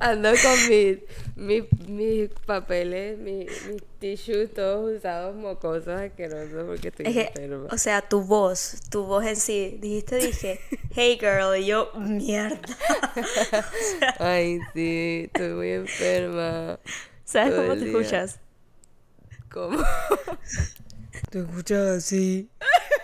Ando con mis mi, mi papeles, mis mi tissues todos usados mocosos asquerosos porque estoy Es que, enferma. o sea, tu voz, tu voz en sí, dijiste, dije, hey girl, y yo, mierda. Ay, sí, estoy muy enferma. ¿Sabes cómo te día. escuchas? ¿Cómo? Te escuchas así.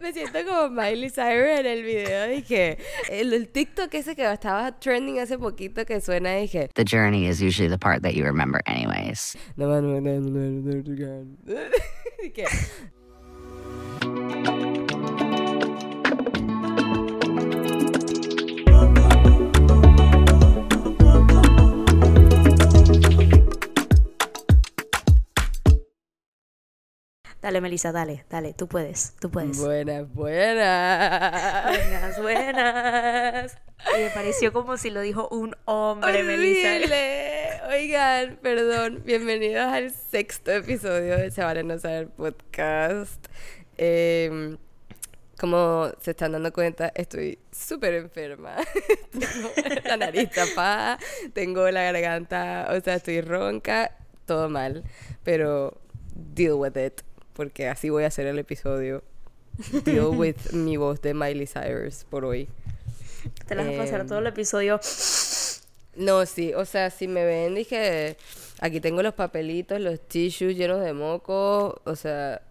Me siento como Miley Cyrus en el video. Dije, el, el TikTok ese que estaba trending hace poquito que suena, dije, The journey is usually the part that you remember, anyways. no, no, no, no, no, no, no, no. Dije, Dale, Melissa, dale, dale, tú puedes, tú puedes. buenas, buenas. Buenas, buenas. Y me pareció como si lo dijo un hombre, Melissa. Oigan, perdón. Bienvenidos al sexto episodio de Se Vale No Saber Podcast. Em, como se están dando cuenta, estoy súper enferma. tengo la nariz tapada, tengo la garganta, o sea, estoy ronca, todo mal. Pero deal with it, porque así voy a hacer el episodio. Deal with mi voz de Miley Cyrus por hoy. Te las vas a pasar Em, todo el episodio. No, sí, o sea, si me ven, dije, aquí tengo los papelitos, los tissues llenos de moco, o sea,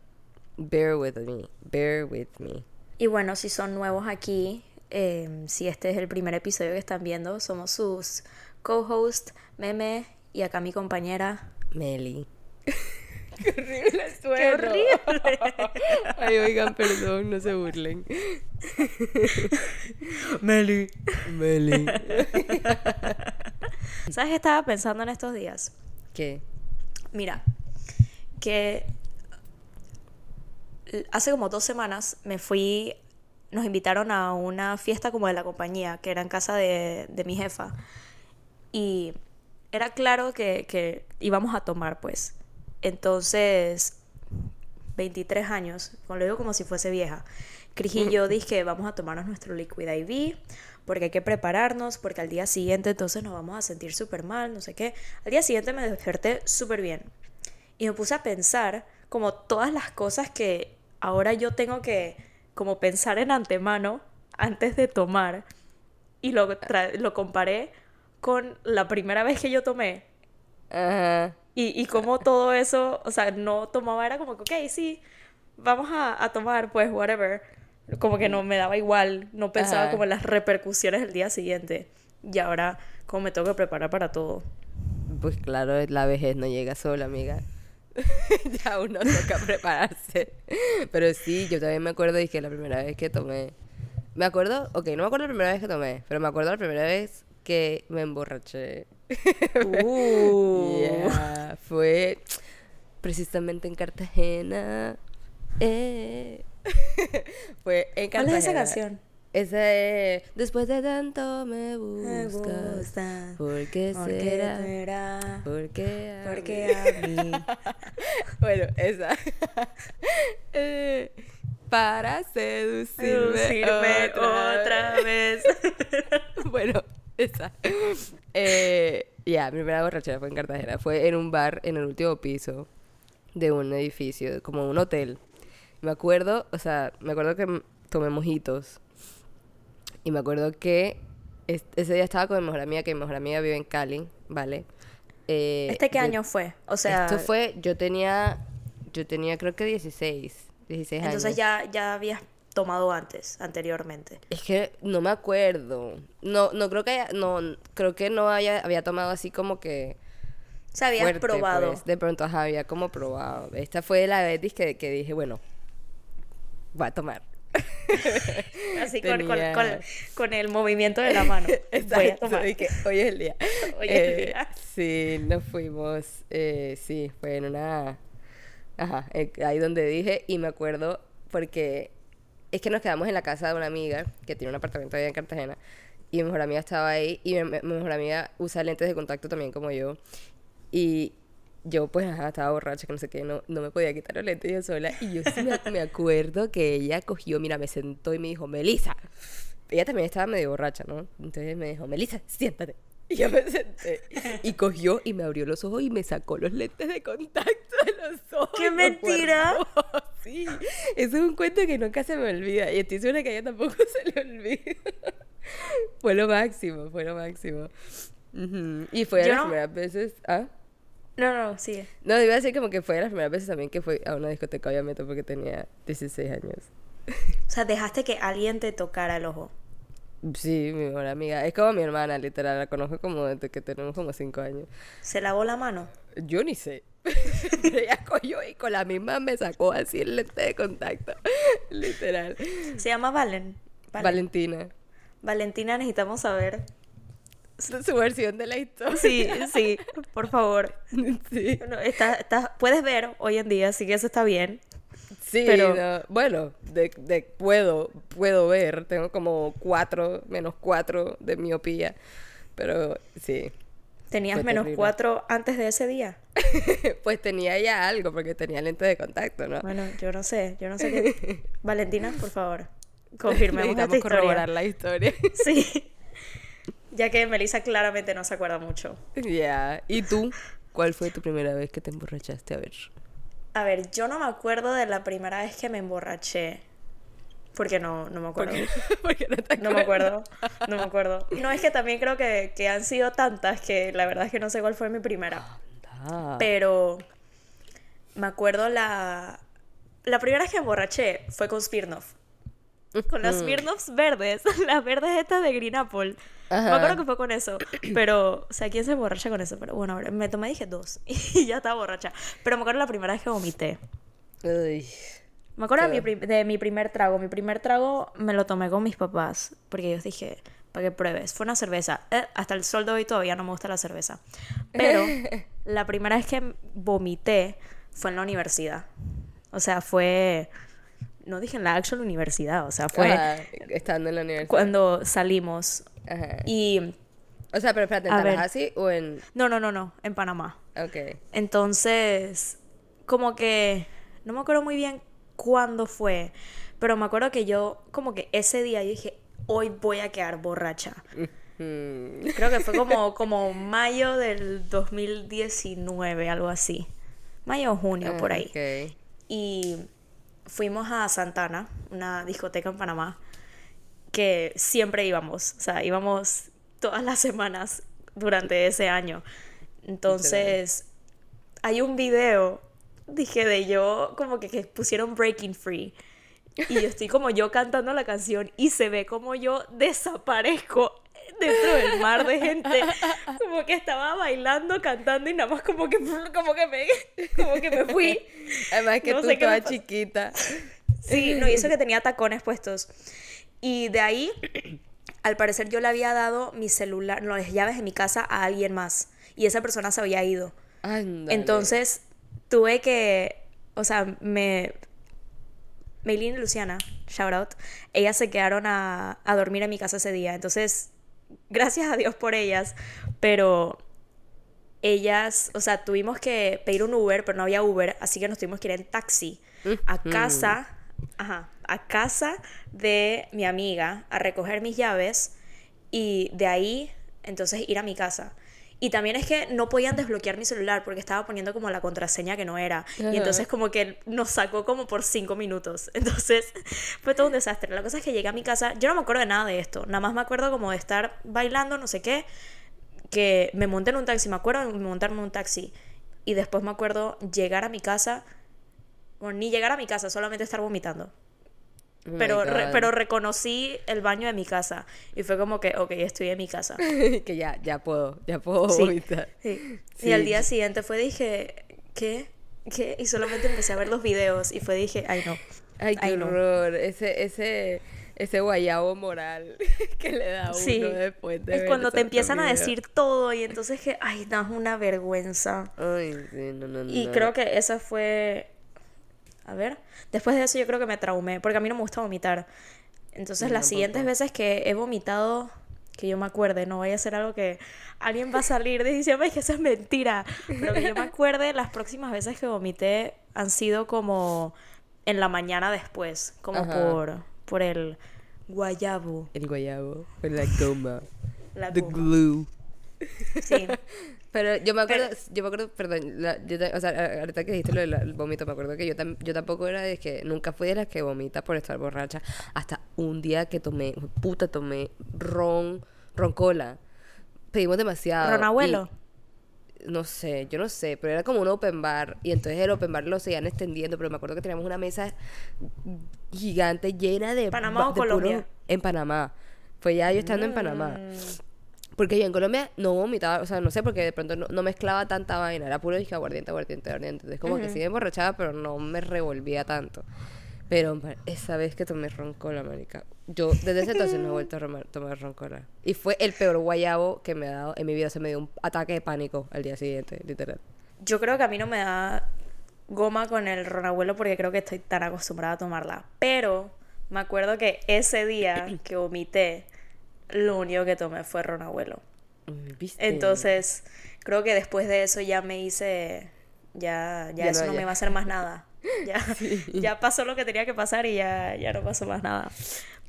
bear with me, bear with me. Y bueno, si son nuevos aquí, eh, si este es el primer episodio que están viendo, somos sus co-host, Meme, y acá mi compañera. Meli. Qué horrible ¡Qué suena. horrible! Ay, oigan, perdón, no se burlen. Meli. Meli. ¿Sabes qué estaba pensando en estos días? ¿Qué? Mira, que hace como dos semanas me fui, nos invitaron a una fiesta como de la compañía, que era en casa de, de mi jefa. Y era claro que, que íbamos a tomar, pues. Entonces, 23 años, lo digo como si fuese vieja. Cris y yo dije, vamos a tomarnos nuestro Liquid IV, porque hay que prepararnos, porque al día siguiente entonces nos vamos a sentir súper mal, no sé qué. Al día siguiente me desperté súper bien. Y me puse a pensar como todas las cosas que ahora yo tengo que como pensar en antemano antes de tomar. Y lo, lo comparé con la primera vez que yo tomé. Ajá. Y, y como todo eso, o sea, no tomaba, era como que, ok, sí, vamos a, a tomar, pues, whatever. Como que no me daba igual, no pensaba Ajá. como en las repercusiones del día siguiente. Y ahora, como me tengo que preparar para todo. Pues claro, la vejez no llega sola, amiga. ya uno toca prepararse. Pero sí, yo también me acuerdo, dije, la primera vez que tomé. Me acuerdo, ok, no me acuerdo la primera vez que tomé, pero me acuerdo la primera vez que me emborraché. Uh. Yeah, fue precisamente en Cartagena. Eh. fue en ¿Cuál Cartagena. es esa canción? Esa es Después de tanto me Me buscas. gusta. ¿Por qué ¿Por qué será? será? ¿Por qué? a Porque mí? a mí. bueno, esa. Eh, para seducirme, Seducirme otra, otra vez. vez. bueno, esa. Eh, ya, mi primera borrachera fue en Cartagena. Fue en un bar en el último piso de un edificio, como un hotel. Me acuerdo, o sea, me acuerdo que tomé mojitos. Y me acuerdo que es- ese día estaba con mi mejor amiga, que mi mejor amiga vive en Cali, ¿vale? Eh, ¿Este qué yo- año fue? O sea, esto fue, yo tenía, yo tenía creo que 16, 16 entonces años. ya, ya habías tomado antes, anteriormente. Es que no me acuerdo. No, no creo que haya, no, creo que no haya, había tomado así como que O sea, habías fuerte, probado. pues. De pronto, ajá, había como probado. Esta fue la vez que, que dije, bueno, voy a tomar. Así con, con- con- con el movimiento de la mano. Exacto, dije, hoy es el día. Hoy es el Eh, día. Sí, nos fuimos, eh, sí, fue en una, ajá, eh, ahí donde dije, y me acuerdo porque es que nos quedamos en la casa de una amiga que tiene un apartamento allá en Cartagena, y mi mejor amiga estaba ahí, y mi, mi mejor amiga usa lentes de contacto también como yo, y yo pues ajá, estaba borracha, que no sé qué, no, no me podía quitar los lentes yo sola, y yo sí me, me acuerdo que ella cogió, mira, me sentó y me dijo, Melissa, ella también estaba medio borracha, ¿no? Entonces me dijo, Melissa, siéntate. Y yo me senté. Y cogió y me abrió los ojos y me sacó los lentes de contacto de los ojos. ¡Qué mentira! guardó. Sí, eso es un cuento que nunca se me olvida. Y estoy segura que a ella tampoco se le olvida. Fue lo máximo, fue lo máximo. Y fue de Yo las no- primeras veces. ¿Ah? No, no, sigue. No, iba a decir como que fue de las primeras veces también que fui a una discoteca, obviamente, porque tenía 16 años. O sea, dejaste que alguien te tocara el ojo. Sí, mi mejor amiga. Es como mi hermana, literal. La conozco como desde que tenemos como 5 años. ¿Se lavó la mano? Yo ni sé. Ella cogió y con la misma me sacó así el lente de contacto. Literal. Se llama Valen. Valen. Valentina. Valentina, necesitamos saber. Su su versión de la historia. Sí, sí, por favor. Sí. Bueno, está, está- puedes ver hoy en día, así que eso está bien. Sí, Pero- no, bueno, de, de- puedo, puedo ver. Tengo como 4, menos 4 de miopía. Pero sí. ¿Tenías menos cuatro antes de ese día? pues tenía ya algo porque tenía lente de contacto, ¿no? Bueno, yo no sé, yo no sé qué... Valentina, por favor, confirmemos esta historia. corroborar la historia. Sí. Ya que Melissa claramente no se acuerda mucho. Ya. ¿Y tú? ¿Cuál fue tu primera vez que te emborrachaste? A ver. A ver, yo no me acuerdo de la primera vez que me emborraché. Porque no, no me acuerdo. No me acuerdo. No me acuerdo. No, es que también creo que, que han sido tantas que la verdad es que no sé cuál fue mi primera. Pero me acuerdo la... La primera vez que me emborraché fue con Smirnoff. Con las Smirnoffs verdes. Las verdes estas de Green Apple. Me Ajá. acuerdo que fue con eso. Pero, o sea, ¿quién se emborracha con eso? Pero bueno, a ver, me tomé, dije dos. Y ya estaba borracha. Pero me acuerdo la primera vez que vomité. uy. Me acuerdo de mi, de mi primer trago. Mi primer trago me lo tomé con mis papás. Porque yo dije, para que pruebes. Fue una cerveza. Eh, hasta el sol de hoy todavía no me gusta la cerveza. Pero la primera vez que vomité fue en la universidad. O sea, fue. No dije en la actual universidad. O sea, fue Ajá, estando en la universidad. cuando salimos. Ajá. Y. O sea, pero espérate, ¿en. Tallahassee o en...? No, no, no, no. En Panamá. Ok. Entonces, como que no me acuerdo muy bien cuándo fue, pero me acuerdo que yo, como que ese día yo dije, hoy voy a quedar borracha. Creo que fue como, como mayo del 2019, algo así. Mayo o junio, por ahí. Ok. Y fuimos a Santana, una discoteca en Panamá, que siempre íbamos, o sea, íbamos todas las semanas durante ese año. Entonces, hay un video, dije, de yo, como que, que pusieron Breaking Free. Y yo estoy como yo cantando la canción y se ve como yo desaparezco dentro del mar de gente. Como que estaba bailando, cantando y nada más como que, como que, me, como que me fui. Además que No tú estabas chiquita. Sí, no, y eso que tenía tacones puestos. Y de ahí, al parecer yo le había dado mi celular, no, las llaves de mi casa a alguien más. Y esa persona se había ido. Ándale. Entonces, tuve que, o sea, me... Maylin y Luciana, shout out, ellas se quedaron a, a dormir en mi casa ese día. Entonces, gracias a Dios por ellas, pero ellas, o sea, tuvimos que pedir un Uber, pero no había Uber, así que nos tuvimos que ir en taxi a casa, ajá, a casa de mi amiga a recoger mis llaves y de ahí entonces ir a mi casa. Y también es que no podían desbloquear mi celular porque estaba poniendo como la contraseña que no era. Y entonces como que nos sacó como por cinco minutos. Entonces fue todo un desastre. La cosa es que llegué a mi casa, yo no me acuerdo de nada de esto. Nada más me acuerdo como de estar bailando, no sé qué, que me monté en un taxi, me acuerdo de montarme en un taxi. Y después me acuerdo llegar a mi casa, bueno, ni llegar a mi casa, solamente estar vomitando. Oh Pero, re- pero reconocí el baño de mi casa y fue como que, ok, estoy en mi casa. que ya, ya puedo, ya puedo Sí. vomitar. Sí. Sí. Y al día siguiente fue, dije, ¿qué? ¿Qué? Y solamente empecé a ver los videos y fue, dije, ay no. Ay, qué Ay, no. horror. Ese, ese, ese guayabo moral que le da a uno después de Es ver cuando te empiezan a decir todo y entonces que, ay, no, es una vergüenza. Ay, sí, no, no, Y no. creo que esa fue. A ver. Después de eso, yo creo que me traumé. Porque a mí no me gusta vomitar. Entonces, mí las siguientes tampoco. veces que he vomitado, que yo me acuerde, no vaya a ser algo que alguien va a salir diciendo "Ay, que eso es mentira. Pero que yo me acuerde, las próximas veces que vomité han sido como en la mañana después. Como Ajá. por, por el. Guayabo. El guayabo. La goma. La The goma. glue. Sí. Pero yo me acuerdo, Pero- yo me acuerdo, perdón, la- yo o sea, ahorita que dijiste lo del vómito, me acuerdo que yo, tam- yo tampoco era de que, nunca fui de las que vomita por estar borracha, hasta un día que tomé, puta, tomé ron, ron cola. Pedimos demasiado. Ron abuelo. y- no sé, yo no sé, pero era como un open bar, y entonces el open bar lo seguían extendiendo, pero me acuerdo que teníamos una mesa gigante llena de... ¿Panamá o de puros- Colombia? En Panamá. Fue ya yo estando en Panamá. Porque yo en Colombia no vomitaba, o sea, no sé, porque de pronto no, no mezclaba tanta vaina, era puro disque aguardiente, aguardiente, aguardiente. Entonces, como que sí me emborrachaba, pero no me revolvía tanto. Pero esa vez que tomé roncola, marica, yo desde ese entonces no he vuelto a tomar, tomar roncola. Y fue el peor guayabo que me ha dado en mi vida. Se me dio un ataque de pánico al día siguiente, literal. Yo creo que a mí no me da goma con el ron abuelo porque creo que estoy tan acostumbrada a tomarla. Pero me acuerdo que ese día que vomité, lo único que tomé fue ron abuelo. Uy, ¿Viste? Entonces, creo que después de eso ya me hice. Ya, ya, Ya eso no, no, ya. me va a hacer más nada. Ya, ya pasó lo que tenía que pasar y ya, ya no pasó más nada.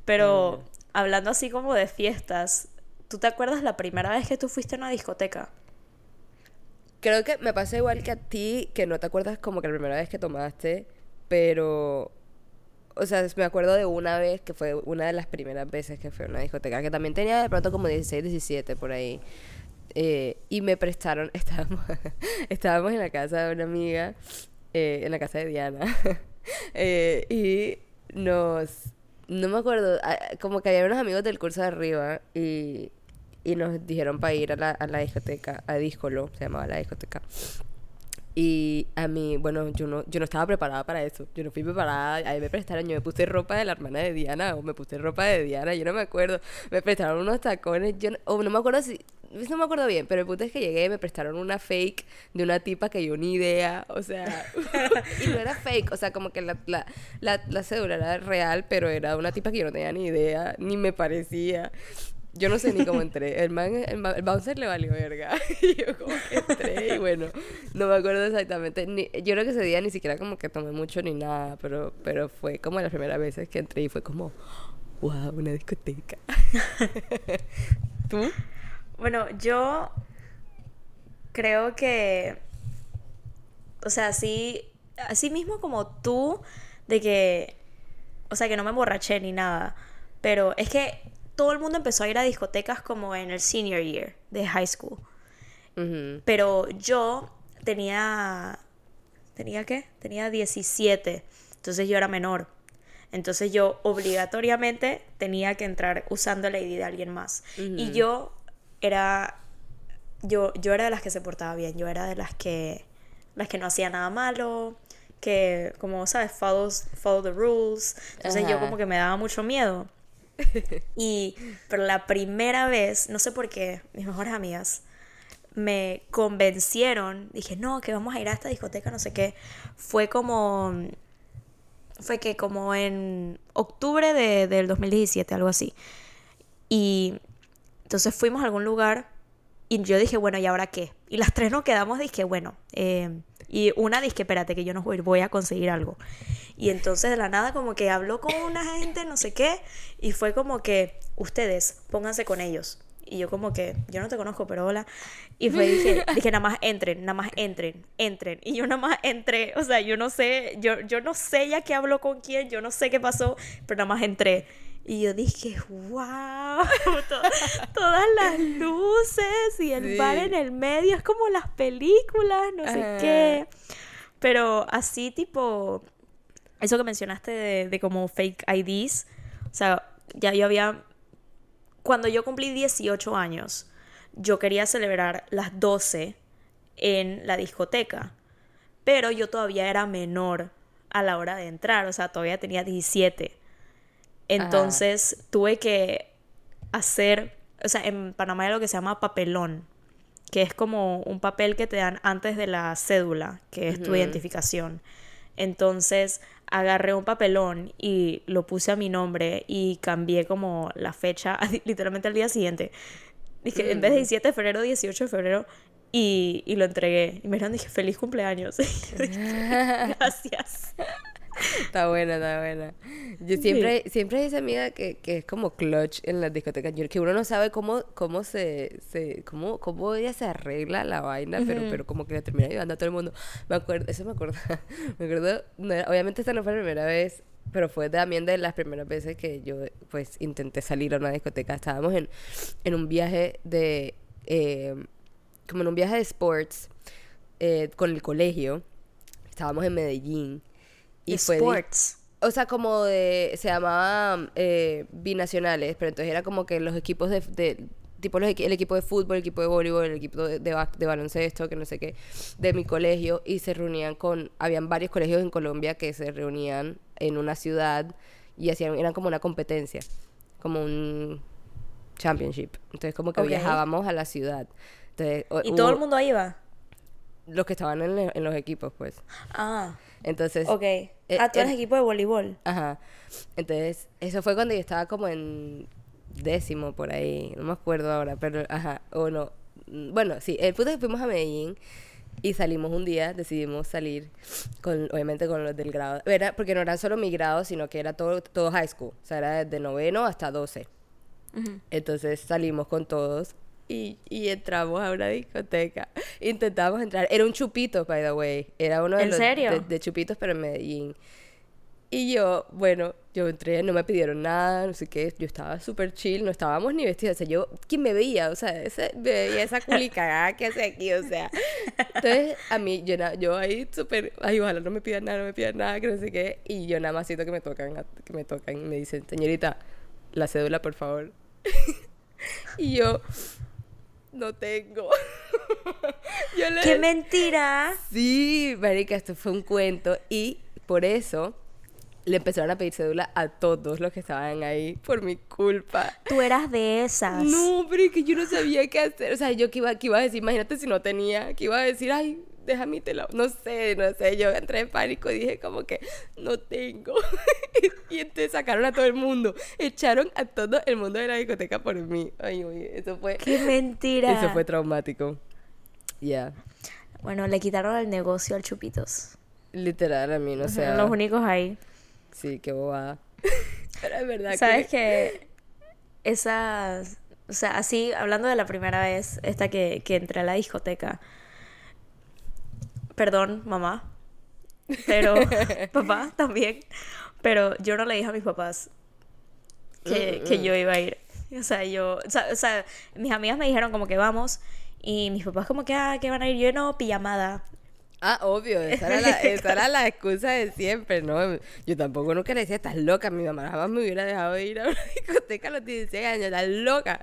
Pero hablando así como de fiestas, ¿tú te acuerdas la primera vez que tú fuiste a una discoteca? Creo que me pasa igual que a ti, que no te acuerdas como que la primera vez que tomaste, pero... O sea, me acuerdo de una vez que fue una de las primeras veces que fui a una discoteca, que también tenía de pronto como 16, 17 por ahí. Eh, y me prestaron, estábamos, estábamos en la casa de una amiga, eh, en la casa de Diana, eh, y nos, no me acuerdo, ah, como que había unos amigos del curso de arriba y, y nos dijeron para ir a la, a la discoteca, a Discolo, se llamaba la discoteca. Y a mí, bueno, yo no, yo no estaba preparada para eso. Yo no fui preparada. A mí me prestaron, yo me puse ropa de la hermana de Diana o me puse ropa de Diana, yo no me acuerdo. Me prestaron unos tacones, yo no, o no me acuerdo si, no me acuerdo bien, pero el punto es que llegué y me prestaron una fake de una tipa que yo ni idea, o sea, y no era fake, o sea, como que la, la, la, la cédula era real, pero era una tipa que yo no tenía ni idea, ni me parecía. Yo no sé ni cómo entré. El man, el, bouncer le valió verga. Y yo como que entré y bueno, no me acuerdo exactamente. Ni, yo creo que ese día ni siquiera como que tomé mucho ni nada, pero, pero fue como las primeras veces que entré y fue como, wow, una discoteca. ¿Tú? Bueno, yo creo que, o sea, así, así mismo como tú, de que, o sea, que no me emborraché ni nada, pero es que todo el mundo empezó a ir a discotecas como en el senior year de high school, pero yo tenía, ¿tenía qué? Tenía 17, entonces yo era menor. Entonces yo obligatoriamente tenía que entrar usando la ID de alguien más. Y yo era yo, yo era de las que se portaba bien, yo era de las que las que no hacía nada malo, que como sabes, follow, follow the rules. Entonces yo como que me daba mucho miedo. Y pero la primera vez, no sé por qué, mis mejores amigas me convencieron, dije, "No, que vamos a ir a esta discoteca, no sé qué." Fue como fue que como en octubre de, del 2017, algo así. Y entonces fuimos a algún lugar y yo dije, bueno, ¿y ahora qué? Y las tres nos quedamos, dije, bueno, eh, y una dije, espérate, que yo no voy, voy a conseguir algo. Y entonces de la nada como que habló con una gente, no sé qué, y fue como que, ustedes, pónganse con ellos. Y yo como que, yo no te conozco, pero hola. Y fue, dije, dije, nada más entren, nada más entren, entren. Y yo nada más entré, o sea, yo no sé, yo, yo no sé ya qué habló con quién, yo no sé qué pasó, pero nada más entré. Y yo dije, wow, to- todas las luces y el Sí. bar en el medio, es como las películas, no sé qué. Pero así tipo, eso que mencionaste de, de como fake IDs, o sea, ya yo había, cuando yo cumplí 18 años, yo quería celebrar las 12 en la discoteca, pero yo todavía era menor a la hora de entrar, o sea, todavía tenía 17. Entonces tuve que hacer, o sea, en Panamá hay lo que se llama papelón, que es como un papel que te dan antes de la cédula, que es tu identificación. Entonces agarré un papelón y lo puse a mi nombre y cambié como la fecha literalmente al día siguiente. Dije, en vez de 17 de febrero, 18 de febrero y, y lo entregué. Y me dijeron, dije, feliz cumpleaños. Gracias. Está buena, está buena. Yo siempre, siempre hay esa amiga que, que es como clutch en las discotecas. Que uno no sabe cómo, cómo se, se cómo, cómo ella se arregla la vaina, pero, pero como que le termina ayudando a todo el mundo. Me acuerdo, eso me acuerdo, me acuerdo, no era- obviamente esta no fue la primera vez, pero fue también de las primeras veces que yo pues intenté salir a una discoteca. Estábamos en, en un viaje de, eh, como en un viaje de sports eh, con el colegio. Estábamos en Medellín. Y fue Sports. o sea, como de. Se llamaba eh, binacionales, pero entonces era como que los equipos de. de- tipo los el equipo de fútbol, el equipo de voleibol, el equipo de, de, ba- de baloncesto, que no sé qué, de mi colegio, y se reunían con. Habían varios colegios en Colombia que se reunían en una ciudad y hacían. Eran como una competencia, como un championship. Entonces, como que viajábamos a la ciudad. Entonces, Y todo el mundo ahí va. Los que estaban en, le- en los equipos, pues. Ah, Entonces. ok. eh, ah, tú eres eh, equipo de voleibol. Ajá. Entonces, eso fue cuando yo estaba como en décimo por ahí, no me acuerdo ahora, pero ajá, o no. Bueno, sí, el punto es que fuimos a Medellín y salimos un día, decidimos salir con, obviamente con los del grado. Era, porque no eran solo mi grado, sino que era todo, todo high school. O sea, era desde noveno hasta doce. Entonces salimos con todos y, y entramos a una discoteca. Intentamos entrar. Era un chupito, by the way. Era uno de ¿En los serio? De, de chupitos, pero en Medellín. Y yo, bueno, yo entré, no me pidieron nada, no sé qué. Yo estaba súper chill, no estábamos ni vestidos. O sea, yo, ¿quién me veía? O sea, ese, me veía esa culicagada que hace aquí, o sea. Entonces, a mí, yo, yo ahí súper, ay, ojalá no me pidan nada, no me pidan nada, que no sé qué. Y yo nada más siento que me tocan, que me tocan y me dicen, señorita, la cédula, por favor. y yo, no tengo. yo le ¡Qué mentira! Sí, marica, esto fue un cuento y por eso le empezaron a pedir cédula a todos los que estaban ahí por mi culpa. Tú eras de esas. No, pero es que yo no sabía qué hacer. O sea, yo que iba, que iba a decir, imagínate si no tenía, que iba a decir, ay, deja mi tela. No sé, no sé. Yo entré en pánico y dije como que no tengo. y entonces sacaron a todo el mundo. Echaron a todo el mundo de la discoteca por mí. Ay, oye, eso fue... ¡Qué mentira! Eso fue traumático. Ya. Bueno, le quitaron el negocio al Chupitos. Literal, a mí, no sé. Eran los únicos ahí. Sí, qué bobada. Pero es verdad ¿Sabes que... que esas, o sea, así, hablando de la primera vez, esta que, que entré a la discoteca, perdón, mamá, pero papá también, pero yo no le dije a mis papás que, que yo iba a ir. O sea, yo, o sea, o sea, mis amigas me dijeron como que vamos y mis papás como que, ah, que van a ir, yo no, pijamada. Ah, obvio, esa era, la, esa era la excusa de siempre, ¿no? Yo tampoco nunca le decía, estás loca, mi mamá jamás me hubiera dejado de ir a una discoteca a los 16 años, estás loca.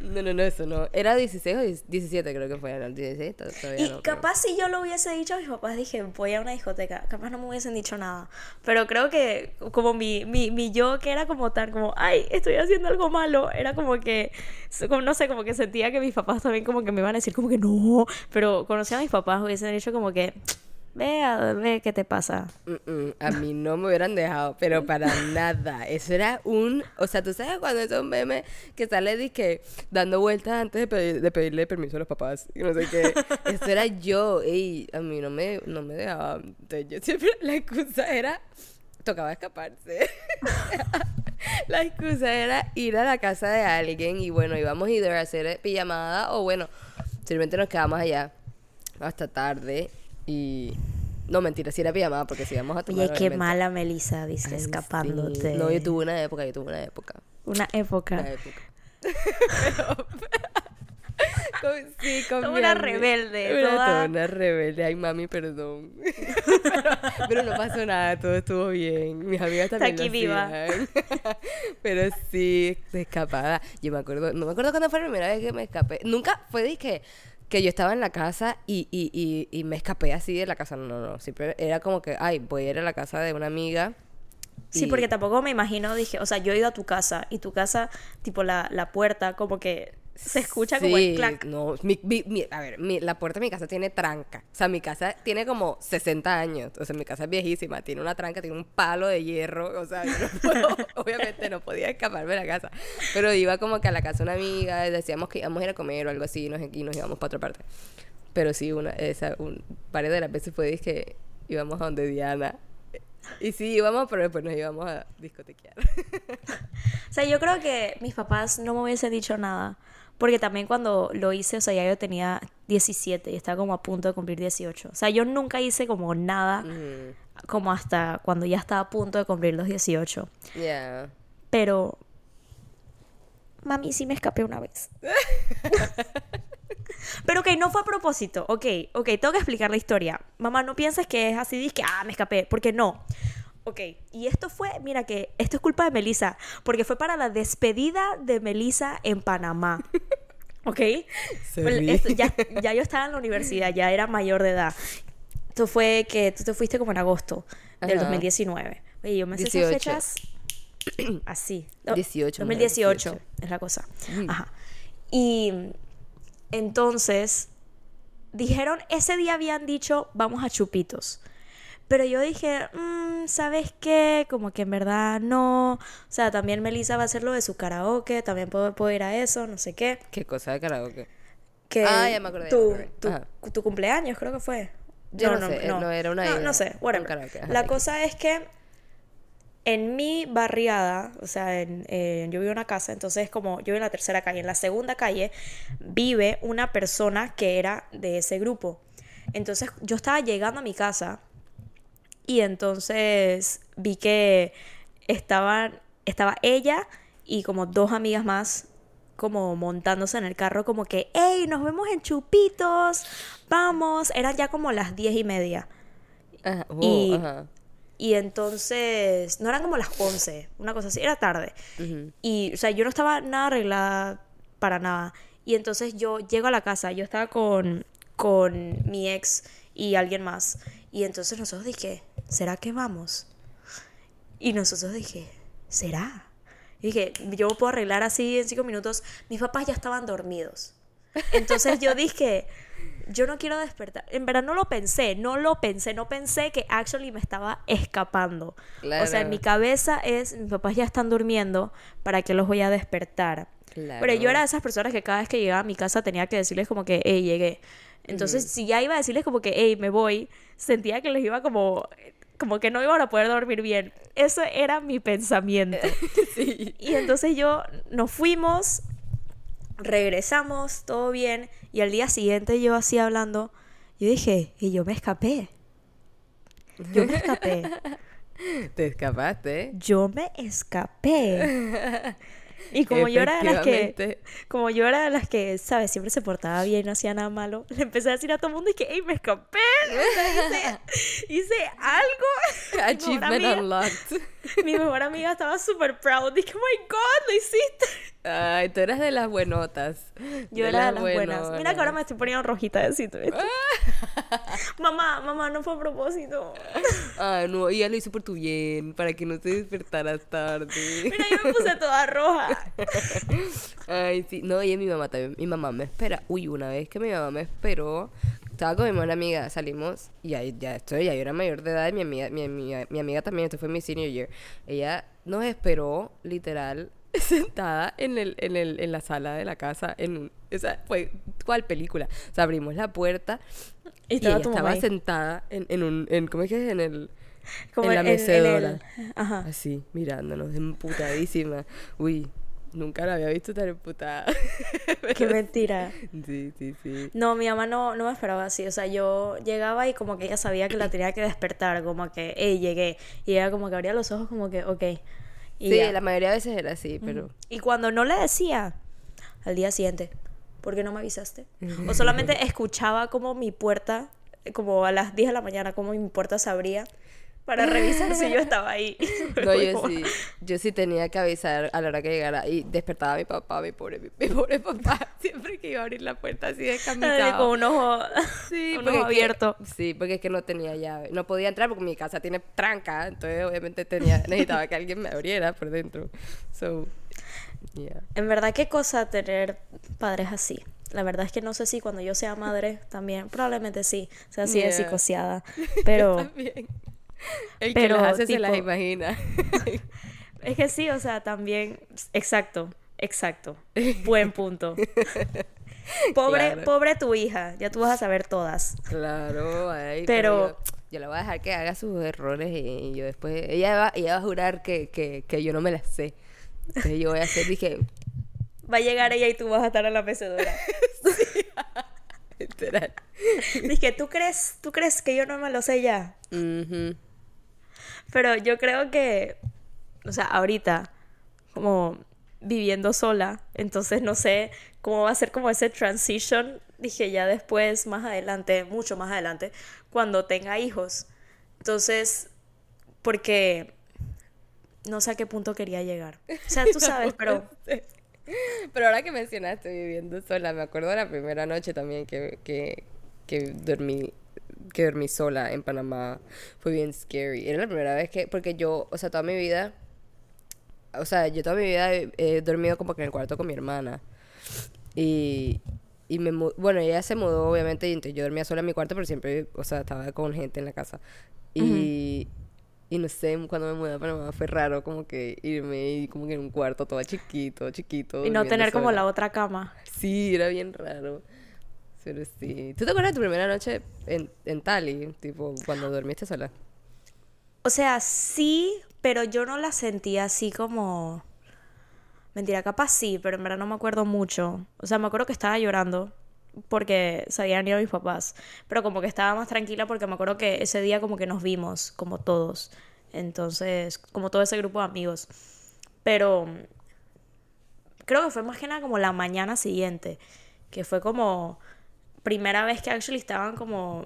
No, no, no, eso no. Era 16 o 17 creo que fue, no, 16 to- todavía Y no. capaz si yo lo hubiese dicho a mis papás, dije, voy a una discoteca, capaz no me hubiesen dicho nada. Pero creo que como mi, mi, mi yo que era como tan como, ay, estoy haciendo algo malo, era como que, como, no sé, como que sentía que mis papás también como que me iban a decir como que no. Pero conocía a mis papás, hubiesen dicho como que, ve, a- ve qué te pasa. A mí no me hubieran dejado, pero para nada. Eso era un... O sea, tú sabes cuando es un meme que sale de que dando vueltas antes de pedirle permiso a los papás. Y no sé qué. Eso era yo. Y a mí no me, no me dejaba. Entonces yo siempre... La excusa era... Tocaba escaparse. la excusa era ir a la casa de alguien y bueno, íbamos either a hacer pijamada o bueno, simplemente nos quedamos allá hasta tarde y... No, mentira, si era pijamada porque si íbamos a tomar Oye, qué mala Melissa, viste, Ay, escapándote. sí. No, yo tuve una época, yo tuve una época. Una época. Una época. Con- sí, con Toda mi una rebelde, Una, toda- toda una rebelde. Ay, mami, perdón. pero, pero no pasó nada, todo estuvo bien. Mis amigas también aquí lo viva. pero sí, escapada. Yo me acuerdo, no me acuerdo cuándo fue la primera vez que me escapé. Nunca fue de que, yo estaba en la casa y, y, y, y me escapé así de la casa. No, no, no. Siempre era como que, ay, voy a ir a la casa de una amiga. Sí, porque tampoco me imagino, dije, o sea, yo he ido a tu casa y tu casa, tipo la, la puerta, como que se escucha como el clac. No, mi- mi- mi- a ver, mi- la puerta de mi casa tiene tranca. O sea, mi casa tiene como 60 años. O sea, mi casa es viejísima. Tiene una tranca, tiene un palo de hierro. O sea, yo no puedo, obviamente no podía escaparme de la casa. Pero iba como que a la casa de una amiga, decíamos que íbamos a ir a comer o algo así, y nos, y nos íbamos para otra parte. Pero sí, una, esa, un, varias de las veces fue que íbamos a donde Diana. Y sí, íbamos, pero después nos íbamos a discotequear. O sea, yo creo que mis papás no me hubiesen dicho nada. Porque también cuando lo hice, o sea, ya yo tenía 17 y estaba como a punto de cumplir 18. O sea, yo nunca hice como nada Mm, como hasta cuando ya estaba a punto de cumplir los 18. Ya. Pero... Mami, sí me escapé una vez. Pero ok, no fue a propósito. Ok, ok, tengo que explicar la historia. Mamá, no pienses que es así, que, ah, me escapé. Porque no. Ok, y esto fue, mira que esto es culpa de Melissa, porque fue para la despedida de Melissa en Panamá. ¿Ok? Esto- ya, ya yo estaba en la universidad, ya era mayor de edad. Esto fue que tú te fuiste como en agosto del Ajá. 2019. Oye, yo me sé esas 18. fechas así. No, 18, ¿no? 2018 18. es la cosa. Mm. Ajá. Y entonces dijeron, ese día habían dicho, vamos a Chupitos. Pero yo dije, "Mm, ¿sabes qué? Como que en verdad no. O sea, también Melissa va a hacer lo de su karaoke, también puedo, puedo ir a eso, no sé qué. ¿Qué cosa de karaoke? Que Ah, ya me acordé, ya me Tu, acordé. tu, tu cumpleaños creo que fue. Yo no sé, no, era una No, no sé, un whatever. karaoke, ajá, La cosa es que en mi barriada, o sea, en, en- yo vivo en una casa, entonces como yo vivo en la tercera calle, en la segunda calle vive una persona que era de ese grupo. Entonces yo estaba llegando a mi casa y entonces vi que estaban, estaba ella y como dos amigas más como montándose en el carro como que, hey, nos vemos en Chupitos, vamos. Eran ya como las diez y media. Ajá. oh, Y- ajá. Y entonces, no eran como las 11, una cosa así, era tarde. Y, o sea, yo no estaba nada arreglada para nada. Y entonces yo llego a la casa, yo estaba con, con mi ex y alguien más. Y entonces nosotros dije, ¿será que vamos? Y nosotros dije, ¿será? Y dije, yo puedo arreglar así en cinco minutos. Mis papás ya estaban dormidos. Entonces yo dije, yo no quiero despertar. En verdad no lo pensé, no lo pensé, no pensé que actually me estaba escapando. O sea, Claro. en mi cabeza es, mis papás ya están durmiendo, ¿para qué los voy a despertar? Claro. Pero yo era de esas personas que cada vez que llegaba a mi casa tenía que decirles como que, hey, llegué. Entonces, si ya iba a decirles como que, hey, me voy, sentía que les iba como, como que no iban a poder dormir bien. Eso era mi pensamiento. Sí. Y entonces yo nos fuimos, regresamos, todo bien, y al día siguiente yo así hablando, yo dije, y yo me escapé. Yo me escapé. Te escapaste. Yo me escapé. Y como yo era de las que, como yo era de las que, ¿sabes? Siempre se portaba bien, no hacía nada malo, le empecé a decir a todo el mundo y que, ¡ey, me escapé! O sea, hice, hice algo. Mi Achievement amiga- unlocked. Mi mejor amiga estaba súper proud. Dije, oh my God, lo hiciste. Ay, tú eras de las buenotas. Yo era de las buenas. Mira que ahora me estoy poniendo rojita de sitio. Mamá, mamá, no fue a propósito. Ay, no, ella lo hizo por tu bien, para que no te despertaras tarde. Mira, yo me puse toda roja. Ay, sí. No, y mi mamá también. Mi mamá me espera. Uy, una vez que mi mamá me esperó, estaba con mi mejor amiga, salimos y ya, ya estoy, ya yo era mayor de edad, y mi amiga, mi, amiga, mi amiga también, esto fue mi senior year. Ella nos esperó, literal, sentada en, el, en, el, en la sala de la casa, en un, o sea, fue cual película. O sea, abrimos la puerta Y y, estaba ella sentada en, en un, en, ¿cómo es que es? En el, Como en la el- mecedora. Ajá. Así, mirándonos, emputadísima. Uy, nunca la había visto tan emputada. Qué mentira. Sí, sí, sí. No, mi mamá no, no me esperaba así. O sea, yo llegaba y como que ella sabía que la tenía que despertar. Como que, hey, llegué. Y ella como que abría los ojos como que, ok. Y sí, ya. la mayoría de veces era así, pero... Y cuando no le decía, al día siguiente, ¿por qué no me avisaste? O solamente escuchaba como mi puerta, como a las 10 de la mañana, como mi puerta se abría para revisar si yo estaba ahí. No, yo sí, yo sí tenía que avisar a la hora que llegara y despertaba a mi papá, mi pobre, mi, mi pobre papá, siempre que iba a abrir la puerta así descamisado. Con un ojo, Sí, un ojo es que- abierto. sí, porque es que no tenía llave. No podía entrar porque mi casa tiene tranca, entonces obviamente tenía, necesitaba que alguien me abriera por dentro. So, yeah. En verdad, qué cosa tener padres así. La verdad es que no sé si cuando yo sea madre también, probablemente sí, sea así de Yeah. psicoseada. Pero El Pero, que las hace se las tipo- imagina. es que sí, o sea, también, exacto, exacto. Buen punto. Pobre, Claro. pobre tu hija, ya tú vas a saber todas. claro, ay, Pero- yo- yo la voy a dejar que haga sus errores y, yo después, ella va, ella va a jurar que, que, que yo no me las sé. Entonces yo voy a hacer, dije, Va a llegar ella y tú vas a estar en la mecedora. literal. Dije, ¿tú crees, ¿tú crees que yo no me lo sé ya? Ujú. Pero yo creo que, o sea, ahorita, como viviendo sola, entonces no sé cómo va a ser como ese transition. Dije ya después, más adelante, mucho más adelante, cuando tenga hijos. Entonces, porque no sé a qué punto quería llegar. O sea, tú sabes, pero Pero ahora que mencionaste viviendo sola, me acuerdo de la primera noche también que, que, que dormí que dormí sola en Panamá. Fue bien scary. Era la primera vez que, porque yo, o sea, toda mi vida, o sea, yo toda mi vida he, he dormido como que en el cuarto con mi hermana. Y, y me, bueno, ella se mudó obviamente y entonces yo dormía sola en mi cuarto, pero siempre, o sea, estaba con gente en la casa. Y, y no sé, cuando me mudé a Panamá fue raro como que irme y como que en un cuarto todo chiquito, chiquito. y no tener como sola. la otra cama. Sí, era bien raro. Pero sí. ¿Tú te acuerdas de tu primera noche en, en Tali? Tipo, cuando dormiste sola. O sea, sí, pero yo no la sentía así como... Mentira, capaz sí, pero en verdad no me acuerdo mucho. O sea, me acuerdo que estaba llorando porque se habían ido mis papás. Pero como que estaba más tranquila porque me acuerdo que ese día como que nos vimos, como todos. Entonces, como todo ese grupo de amigos. Pero creo que fue más que nada como la mañana siguiente. Que fue como primera vez que actually estaban como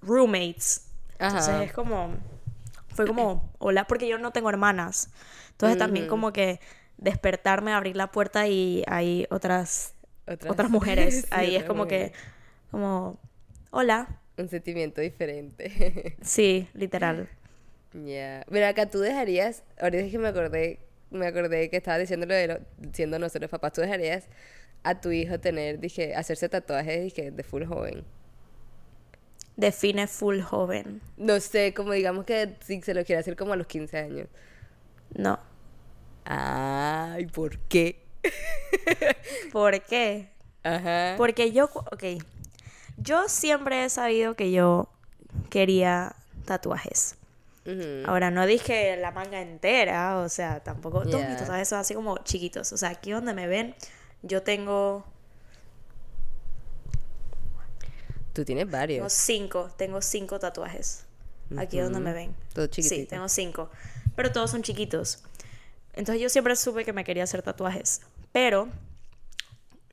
roommates. Entonces Ajá. es como, fue como, hola, porque yo no tengo hermanas. Entonces también como que despertarme, abrir la puerta y hay otras, Otras- otras mujeres. Sí, Ahí es como que, mujeres. como, hola. Un sentimiento diferente. Sí, literal. Ya. Pero acá tú dejarías. Ahorita es que me acordé. Me acordé que estaba diciendo lo de lo- siendo nosotros papás. Tú dejarías a tu hijo tener, dije, hacerse tatuajes, dije, de full joven. Define full joven. No sé, como digamos que si se lo quiere hacer como a los 15 años. No. Ay, ¿por qué? ¿Por qué? Ajá. Porque yo, ok, yo siempre he sabido que yo quería tatuajes. Ahora, no dije la manga entera, o sea, tampoco. Todos mis Yeah. tatuajes son así como chiquitos. O sea, aquí donde me ven, yo tengo, Tú tienes tengo varios. cinco, tengo cinco tatuajes. Aquí donde me ven. Todo Sí, chiquitito. tengo cinco. Pero todos son chiquitos. Entonces yo siempre supe que me quería hacer tatuajes. Pero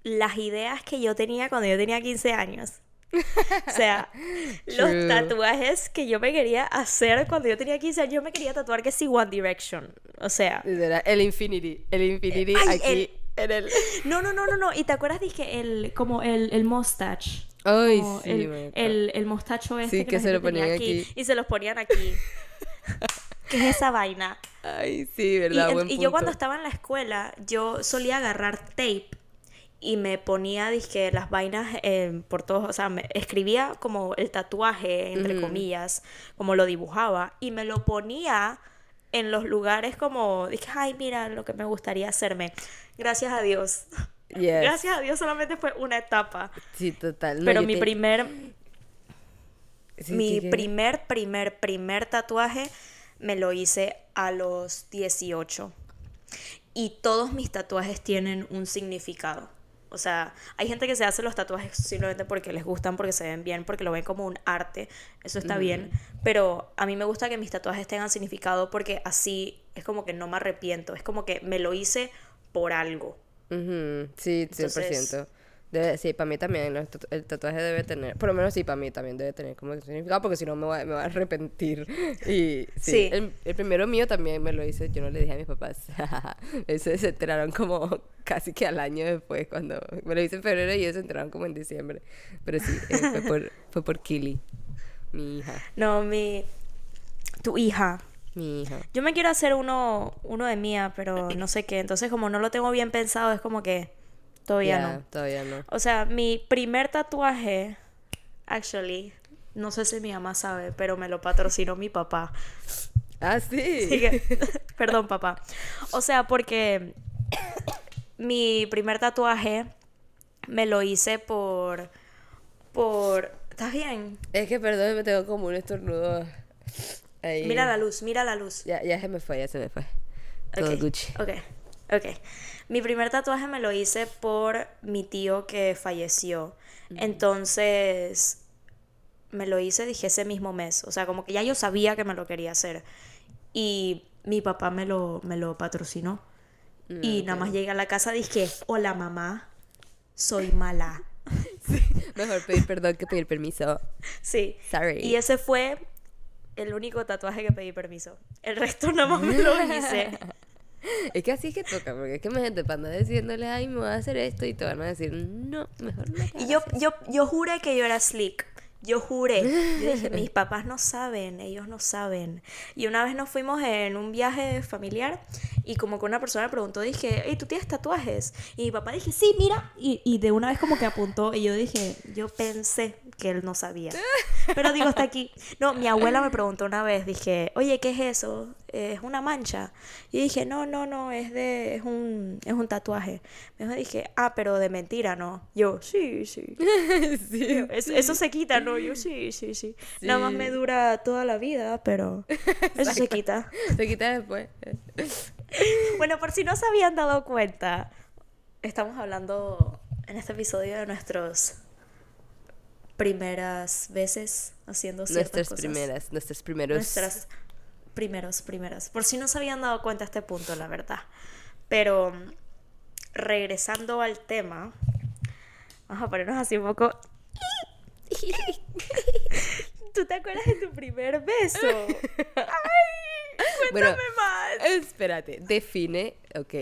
las ideas que yo tenía cuando yo tenía 15 años. O sea, los tatuajes que yo me quería hacer cuando yo tenía 15 años, yo me quería tatuar que sí One Direction. O sea, El Infinity. El Infinity Ay, aquí el- en el. no, no, no, no, no. ¿Y te acuerdas dije el como el, el mustache? Ay, sí, el, el, el mostacho este Sí, que la se lo ponían aquí. y se los ponían aquí. ¿Qué es esa vaina? Ay, sí, Y, verdad, en- buen y yo cuando punto. estaba en la escuela, yo solía agarrar tape y me ponía, dizque, las vainas eh, por todos, o sea, me escribía como el tatuaje, entre comillas, como lo dibujaba, y me lo ponía en los lugares como, dije, ay, mira lo que me gustaría hacerme. Gracias a Dios. Yes. Gracias a Dios solamente fue una etapa. Sí, total. No, Pero mi te- primer, sí, mi sí primer, primer, primer tatuaje me lo hice a los 18. Y todos mis tatuajes tienen un significado. O sea, hay gente que se hace los tatuajes simplemente porque les gustan, porque se ven bien, porque lo ven como un arte. Eso está bien. Pero a mí me gusta que mis tatuajes tengan significado porque así es como que no me arrepiento. Es como que me lo hice por algo. Ujú, Sí, 100%. Entonces- Debe- sí, para mí también el tatuaje debe tener, por lo menos sí, para mí también debe tener como significado, porque si no me voy, a- me voy a arrepentir. Y sí, Sí. El, el primero mío también me lo hice, yo no le dije a mis papás. Eso se enteraron como casi que al año después, cuando me lo hice en febrero y ellos se enteraron como en diciembre. Pero sí, eh, fue, por, fue por Kili, mi hija. No, mi... Tu hija. Mi hija. Yo me quiero hacer uno, uno de mía, pero no sé qué. Entonces, como no lo tengo bien pensado, es como que todavía no. Todavía no. O sea, mi primer tatuaje, actually, no sé si mi mamá sabe, pero me lo patrocinó mi papá. Ah, sí. Que- perdón, papá. O sea, porque mi primer tatuaje me lo hice por, por ¿Estás bien? Es que perdón, me tengo como un estornudo ahí. Mira la luz, mira la luz. Ya, ya se me fue, ya se me fue. Todo Ok, Gucci. Ok, ok. Mi primer tatuaje me lo hice por mi tío que falleció. Entonces, me lo hice, dije, ese mismo mes. O sea, como que ya yo sabía que me lo quería hacer. Y mi papá me lo, me lo patrocinó. Y nada más llegué a la casa, dije, hola mamá, soy mala. Mejor pedir perdón que pedir permiso. Sí. Sorry. Y ese fue el único tatuaje que pedí permiso. El resto nada más me lo hice. Es que así es que toca, porque es que imagínate, para andar diciéndole, ay, me voy a hacer esto y te van a decir, no, mejor no. Y yo, yo, yo juré que yo era slick. Yo juré. Yo dije, mis papás no saben, ellos no saben. Y una vez nos fuimos en un viaje familiar y como que una persona me preguntó, dije, hey, ¿tú tienes tatuajes? Y mi papá dije, sí, mira. Y, y de una vez como que apuntó y yo dije, yo pensé que él no sabía. Pero digo, está aquí. No, mi abuela me preguntó una vez, dije, oye, ¿qué es eso? ¿Es una mancha? Y dije, no, no, no, es de, es un, es un tatuaje. Me dijo, dije, ah, pero de mentira, ¿no? Yo, sí, sí. sí. Es- Eso se quita, ¿no? Yo sí, sí, sí, Nada más Sí. me dura toda la vida, pero eso se quita. Se quita después. Bueno, por si no se habían dado cuenta, estamos hablando en este episodio de nuestras primeras veces haciendo ciertas Nuestras cosas. primeras, nuestros primeros. Nuestras primeros, primeras. Por si no se habían dado cuenta a este punto, la verdad. Pero regresando al tema, vamos a ponernos así un poco. ¿Tú te acuerdas de tu primer beso? ¡Ay! Bueno, Cuéntame más. espérate, define, ok.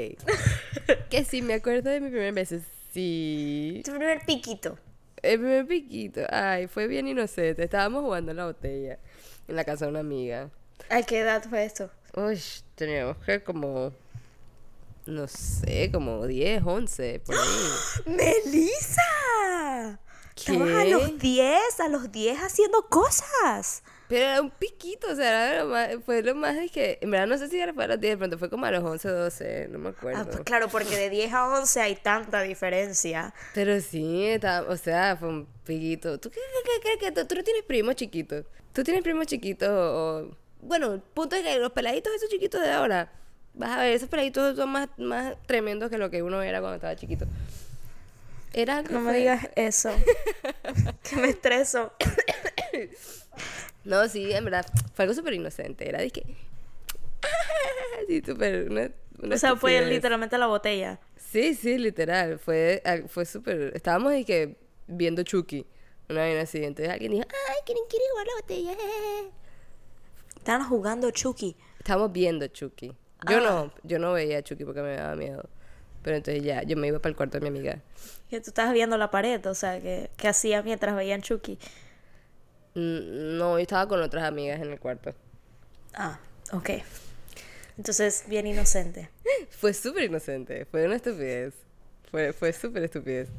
que si me acuerdo de mi primer beso, sí. Tu primer piquito. El primer piquito, ay, fue bien inocente. Estábamos jugando a la botella en la casa de una amiga. ¿A qué edad fue esto? Uy, teníamos que como, no sé, como 10, 11, por ahí. ¡Melissa! Estabas a ¿Qué? los 10, a los 10 haciendo cosas. Pero era un piquito, o sea, era lo más, fue lo más de que, en verdad no sé si era para los 10, de pronto fue como a los 11, 12, no me acuerdo. Ah, pues claro, porque de 10 a 11 hay tanta diferencia. Pero sí, estaba- o sea, fue un piquito. ¿Tú qué crees que tú, tú no tienes primos chiquitos? ¿Tú tienes primos chiquitos o...? Bueno, el punto es que los peladitos esos chiquitos de ahora, vas a ver, esos peladitos son más, más tremendos que lo que uno era cuando estaba chiquito. Era algo No me digas eso. que me estreso. No, sí, en verdad, fue algo súper inocente. Era de que... Sí, súper... Una, una O sea, fue literalmente la botella. Sí, sí, literal. Fue, fue súper. Estábamos de que viendo Chucky. Una vaina así. Entonces alguien dijo, ay, ¿quién quiere jugar la botella? Estaban jugando Chucky. Estábamos viendo Chucky. Yo Ah. no, yo no veía a Chucky porque me daba miedo. Pero entonces ya, yo me iba para el cuarto de mi amiga. Que tú estabas viendo la pared, o sea, que, que hacía mientras veían Chucky. Mm, No, yo estaba con otras amigas en el cuarto. Ah, ok. Entonces, bien inocente. Fue súper inocente. Fue una estupidez. Fue, fue súper estupidez.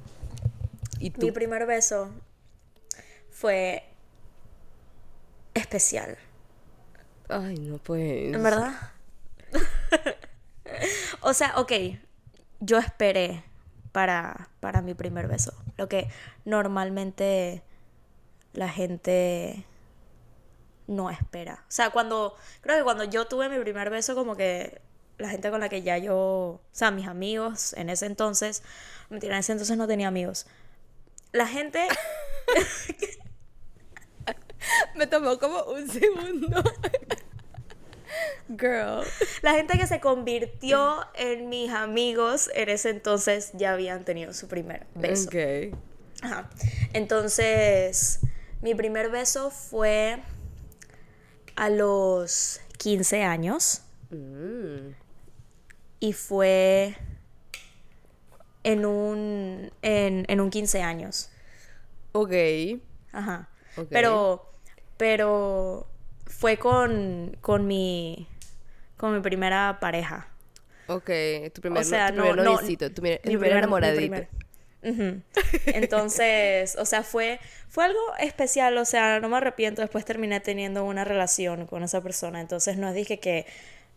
¿Y tú? Mi primer beso fue especial. Ay, no pues. ¿En verdad? o sea, ok, yo esperé para, para mi primer beso. Lo que normalmente la gente no espera. O sea, cuando, creo que cuando yo tuve mi primer beso, como que la gente con la que ya yo, o sea, mis amigos en ese entonces, mentira, en ese entonces no tenía amigos. La gente, Me tomó como un segundo. Girl. la gente que se convirtió en mis amigos en ese entonces ya habían tenido su primer beso. Ok. Ajá. Entonces, mi primer beso fue a los 15 años Mm. y fue en un, en, en un 15 años. Ok. Ajá. Ok. Pero, pero fue con, con mi, con mi primera pareja. Ok, tu primer, o sea, tu no, primer no, noviecito, tu primer, mi tu primer primer- mi enamoradito. Entonces, o sea, fue, fue algo especial, o sea, no me arrepiento, después terminé teniendo una relación con esa persona, entonces no dije que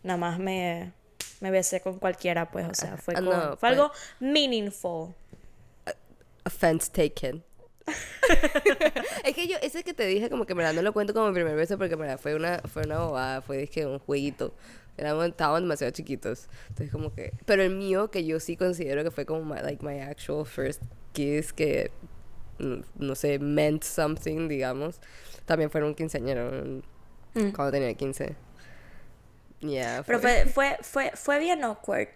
nada más me, me besé con cualquiera, pues, o sea, fue, Ah, con- no, fue algo meaningful. Offense taken. es que yo, ese que te dije, como que me no lo cuento como mi primer beso porque me fue una, fue una bobada, fue dije, un jueguito. Éramos, estábamos demasiado chiquitos. Entonces, como que. Pero el mío, que yo sí considero que fue como my, like my actual first kiss, que mm, no sé, meant something, digamos. También fueron un quinceañero Mm. cuando tenía 15. Yeah, Pero fue, fue, fue, fue bien awkward.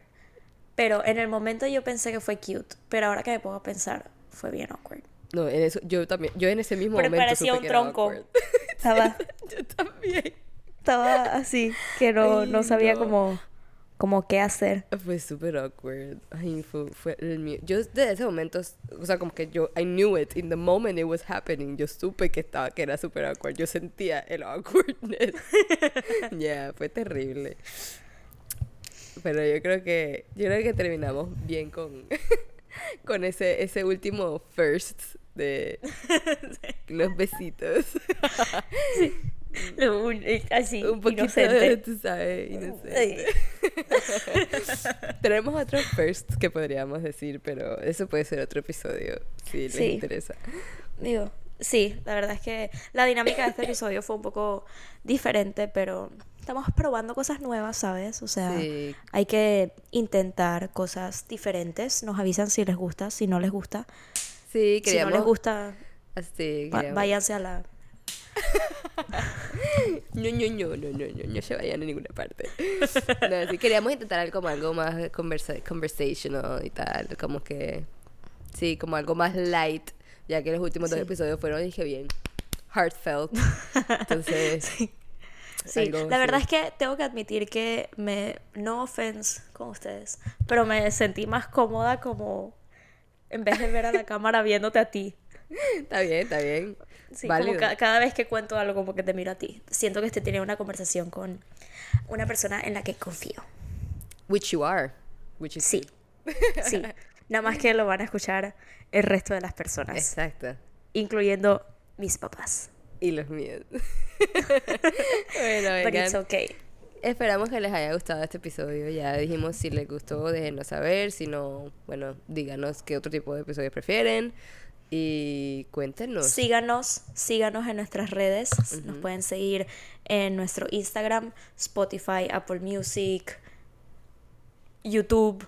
Pero en el momento yo pensé que fue cute. Pero ahora que me pongo a pensar, fue bien awkward. No, en eso, yo también, yo en ese mismo Pero momento parecía supe un tronco. Estaba, yo también. Estaba así, que no, Ay, no sabía no. cómo, cómo qué hacer. Fue súper awkward. Ay, fue, fue el mío. Yo desde ese momento, o sea, como que yo, I knew it. In the moment it was happening, yo supe que estaba, que era súper awkward. Yo sentía el awkwardness. yeah, fue terrible. Pero yo creo que, yo creo que terminamos bien con, con ese, ese último first de los besitos. Un- eh, Así, Un poquito, inocente. tú sabes, inocente. Tenemos otro first que podríamos decir, pero eso puede ser otro episodio, si les Sí. interesa. Digo, sí, la verdad es que la dinámica de este episodio fue un poco diferente, pero estamos probando cosas nuevas, ¿sabes? O sea, Sí. hay que intentar cosas diferentes. Nos avisan si les gusta, si no les gusta. Sí, Si queríamos... no les gusta, Así, queríamos- váyanse a la... No, no, no, no, no, no, no se vayan a ninguna parte. No, sí, queríamos intentar algo como algo más conversa conversational y tal, como que... Sí, como algo más light, ya que los últimos dos Sí. episodios fueron, dije bien, heartfelt. Entonces... Sí, algo la verdad es que tengo que admitir que me... No offense con ustedes, pero me sentí más cómoda como... En vez de ver a la cámara viéndote a ti. Está bien, está bien. Sí, como ca- cada vez que cuento algo como que te miro a ti. Siento que estoy teniendo una conversación con una persona en la que confío. Which you are. Which is Sí, sí. Nada más que lo van a escuchar el resto de las personas, Exacto. incluyendo mis papás. Y los míos. bueno, But it's okay. esperamos que les haya gustado este episodio. Ya dijimos si les gustó, déjenos saber. Si no, bueno, díganos qué otro tipo de episodios prefieren. Y cuéntenos. Síganos, síganos en nuestras redes. Nos pueden seguir en nuestro Instagram, Spotify, Apple Music, YouTube.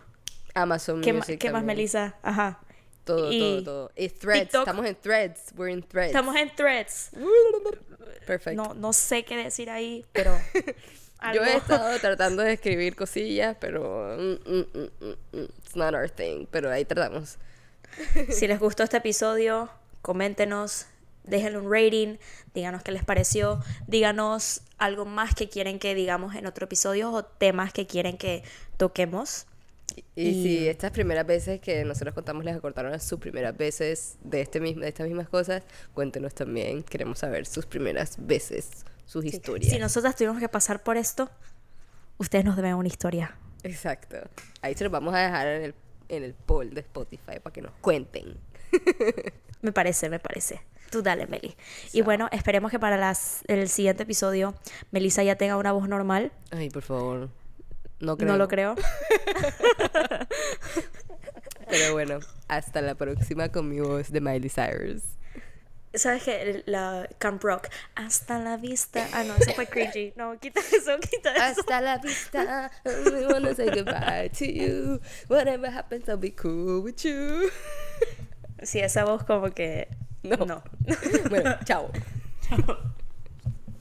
Amazon ¿Qué, Music. qué más. Melissa? Ajá. Todo, Y todo, todo. Y threads. TikTok. Estamos en threads. We're in threads. Estamos en Threads. Perfecto. No, no sé qué decir ahí, pero... Yo he estado tratando de escribir cosillas, pero mm, mm, mm, it's not our thing. Pero ahí tratamos. Si les gustó este episodio, coméntenos, déjenle un rating, díganos qué les pareció, díganos algo más que quieren que digamos en otro episodio o temas que quieren que toquemos. Y, Y- si estas primeras veces que nosotros contamos les acortaron a sus primeras veces de, este mismo, de estas mismas cosas, cuéntenos también. Queremos saber sus primeras veces, sus historias. Si nosotras tuvimos que pasar por esto, ustedes nos deben una historia. Exacto. Ahí se los vamos a dejar en el, en el poll de Spotify para que nos cuenten. Me parece, me parece. Tú dale, Meli. Y bueno, esperemos que para las, el siguiente episodio Melissa ya tenga una voz normal. Ay, por favor. No creo. No lo creo. Pero bueno, hasta la próxima con mi voz de Miley Cyrus. ¿Sabes qué? La Camp Rock. Hasta la vista. Ah, no, eso fue cringy. No, quita eso, quita eso. Hasta la vista. I wanna say goodbye to you. Whatever happens, I'll be cool with you. Sí, esa voz como que... No. no. Bueno, chao. Chao.